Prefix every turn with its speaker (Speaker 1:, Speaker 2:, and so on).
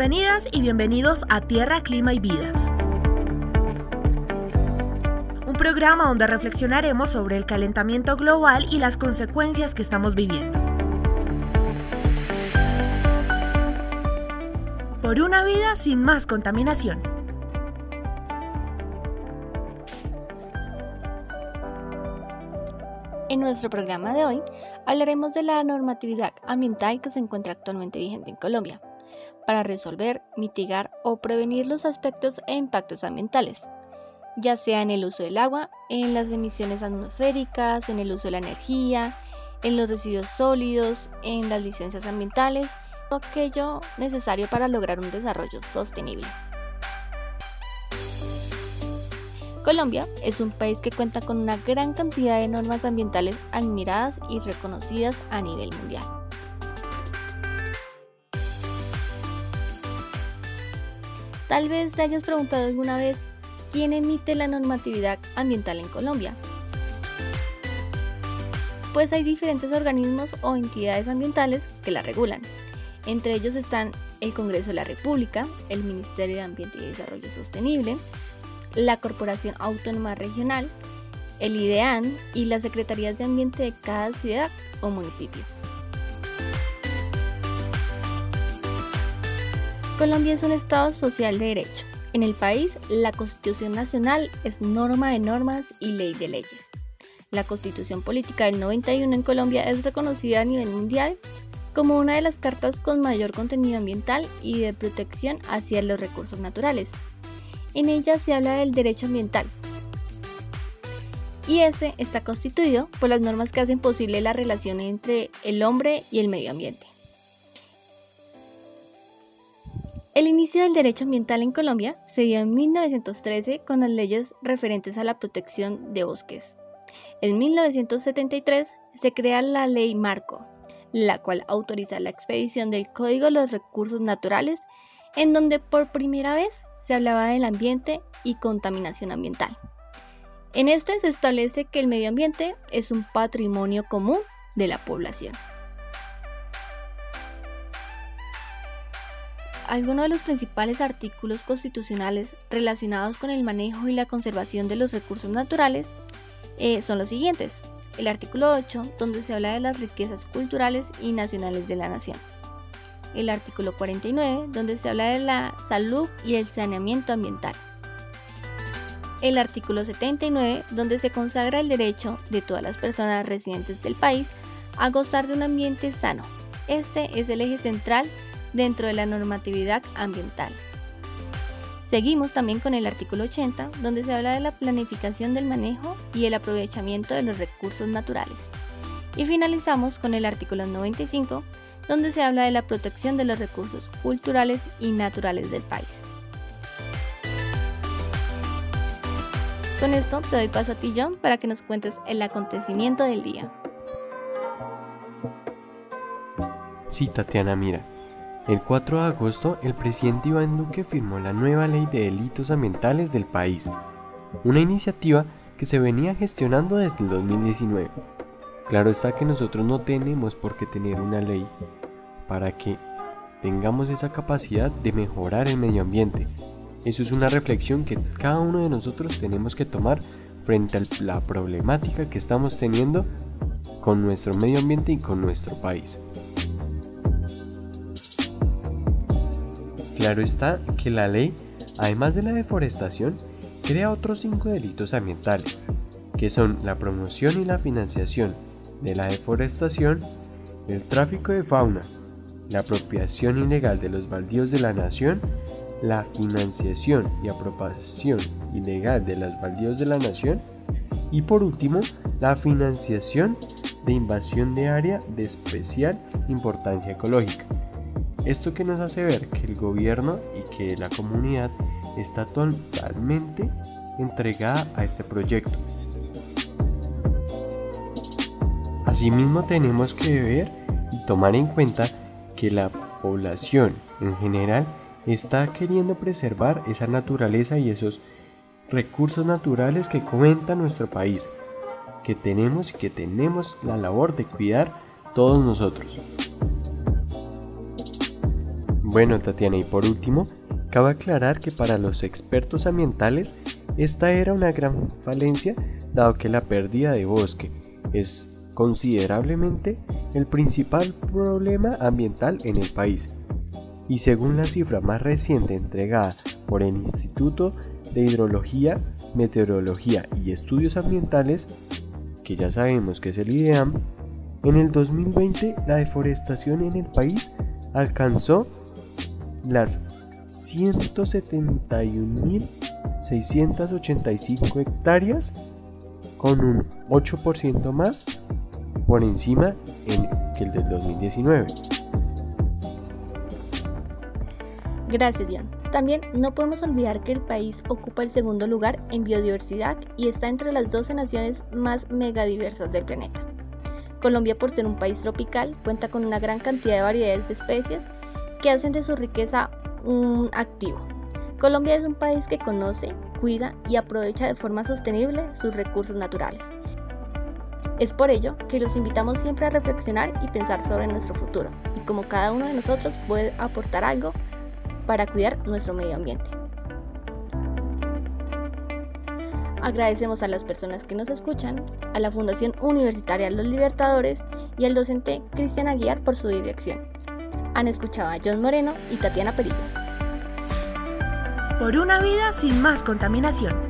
Speaker 1: Bienvenidas y bienvenidos a Tierra, Clima y Vida. Un programa donde reflexionaremos sobre el calentamiento global y las consecuencias que estamos viviendo. Por una vida sin más contaminación.
Speaker 2: En nuestro programa de hoy hablaremos de la normatividad ambiental que se encuentra actualmente vigente en Colombia para resolver, mitigar o prevenir los aspectos e impactos ambientales, ya sea en el uso del agua, en las emisiones atmosféricas, en el uso de la energía, en los residuos sólidos, en las licencias ambientales, todo aquello necesario para lograr un desarrollo sostenible. Colombia es un país que cuenta con una gran cantidad de normas ambientales admiradas y reconocidas a nivel mundial. Tal vez te hayas preguntado alguna vez quién emite la normatividad ambiental en Colombia. Pues hay diferentes organismos o entidades ambientales que la regulan. Entre ellos están el Congreso de la República, el Ministerio de Ambiente y Desarrollo Sostenible, la Corporación Autónoma Regional, el IDEAN y las Secretarías de Ambiente de cada ciudad o municipio. Colombia es un Estado social de derecho. En el país, la Constitución Nacional es norma de normas y ley de leyes. La Constitución Política del 91 en Colombia es reconocida a nivel mundial como una de las cartas con mayor contenido ambiental y de protección hacia los recursos naturales, en ella se habla del derecho ambiental. Y este está constituido por las normas que hacen posible la relación entre el hombre y el medio ambiente. El inicio del derecho ambiental en Colombia se dio en 1913 con las leyes referentes a la protección de bosques. En 1973 se crea la Ley Marco, la cual autoriza la expedición del Código de los Recursos Naturales, en donde por primera vez se hablaba del ambiente y contaminación ambiental. En este se establece que el medio ambiente es un patrimonio común de la población. Algunos de los principales artículos constitucionales relacionados con el manejo y la conservación de los recursos naturales eh, son los siguientes. El artículo 8, donde se habla de las riquezas culturales y nacionales de la nación el artículo 49, donde se habla de la salud y el saneamiento ambiental. El artículo 79, donde se consagra el derecho de todas las personas residentes del país a gozar de un ambiente sano. Este es el eje central dentro de la normatividad ambiental. Seguimos también con el artículo 80, donde se habla de la planificación del manejo y el aprovechamiento de los recursos naturales. Y finalizamos con el artículo 95, donde se habla de la protección de los recursos culturales y naturales del país. Con esto te doy paso a ti, John, para que nos cuentes el acontecimiento del día.
Speaker 3: Sí, Tatiana, mira. El 4 de agosto, el presidente Iván Duque firmó la nueva ley de delitos ambientales del país, una iniciativa que se venía gestionando desde el 2019. Claro está que nosotros no tenemos por qué tener una ley para que tengamos esa capacidad de mejorar el medio ambiente. Eso es una reflexión que cada uno de nosotros tenemos que tomar frente a la problemática que estamos teniendo con nuestro medio ambiente y con nuestro país. Claro está que la ley, además de la deforestación, crea otros cinco delitos ambientales, que son la promoción y la financiación de la deforestación, el tráfico de fauna, la apropiación ilegal de los baldíos de la nación, la financiación y apropiación ilegal de los baldíos de la nación y por último la financiación de invasión de área de especial importancia ecológica. Esto que nos hace ver que el gobierno y que la comunidad está totalmente entregada a este proyecto. Asimismo tenemos que ver y tomar en cuenta que la población en general está queriendo preservar esa naturaleza y esos recursos naturales que comenta nuestro país, que tenemos y que tenemos la labor de cuidar todos nosotros. Bueno, Tatiana, y por último, cabe aclarar que para los expertos ambientales esta era una gran falencia dado que la pérdida de bosque es considerablemente el principal problema ambiental en el país. Y según la cifra más reciente entregada por el Instituto de Hidrología, Meteorología y Estudios Ambientales, que ya sabemos que es el IDEAM, en el 2020 la deforestación en el país alcanzó las 171.685 hectáreas con un 8% más por encima que el del 2019.
Speaker 2: Gracias, Jan. También no podemos olvidar que el país ocupa el segundo lugar en biodiversidad y está entre las 12 naciones más megadiversas del planeta. Colombia, por ser un país tropical, cuenta con una gran cantidad de variedades de especies que hacen de su riqueza un activo. Colombia es un país que conoce, cuida y aprovecha de forma sostenible sus recursos naturales. Es por ello que los invitamos siempre a reflexionar y pensar sobre nuestro futuro y cómo cada uno de nosotros puede aportar algo para cuidar nuestro medio ambiente. Agradecemos a las personas que nos escuchan, a la Fundación Universitaria Los Libertadores y al docente Cristian Aguiar por su dirección. Han escuchado a John Moreno y Tatiana Perillo.
Speaker 1: Por una vida sin más contaminación.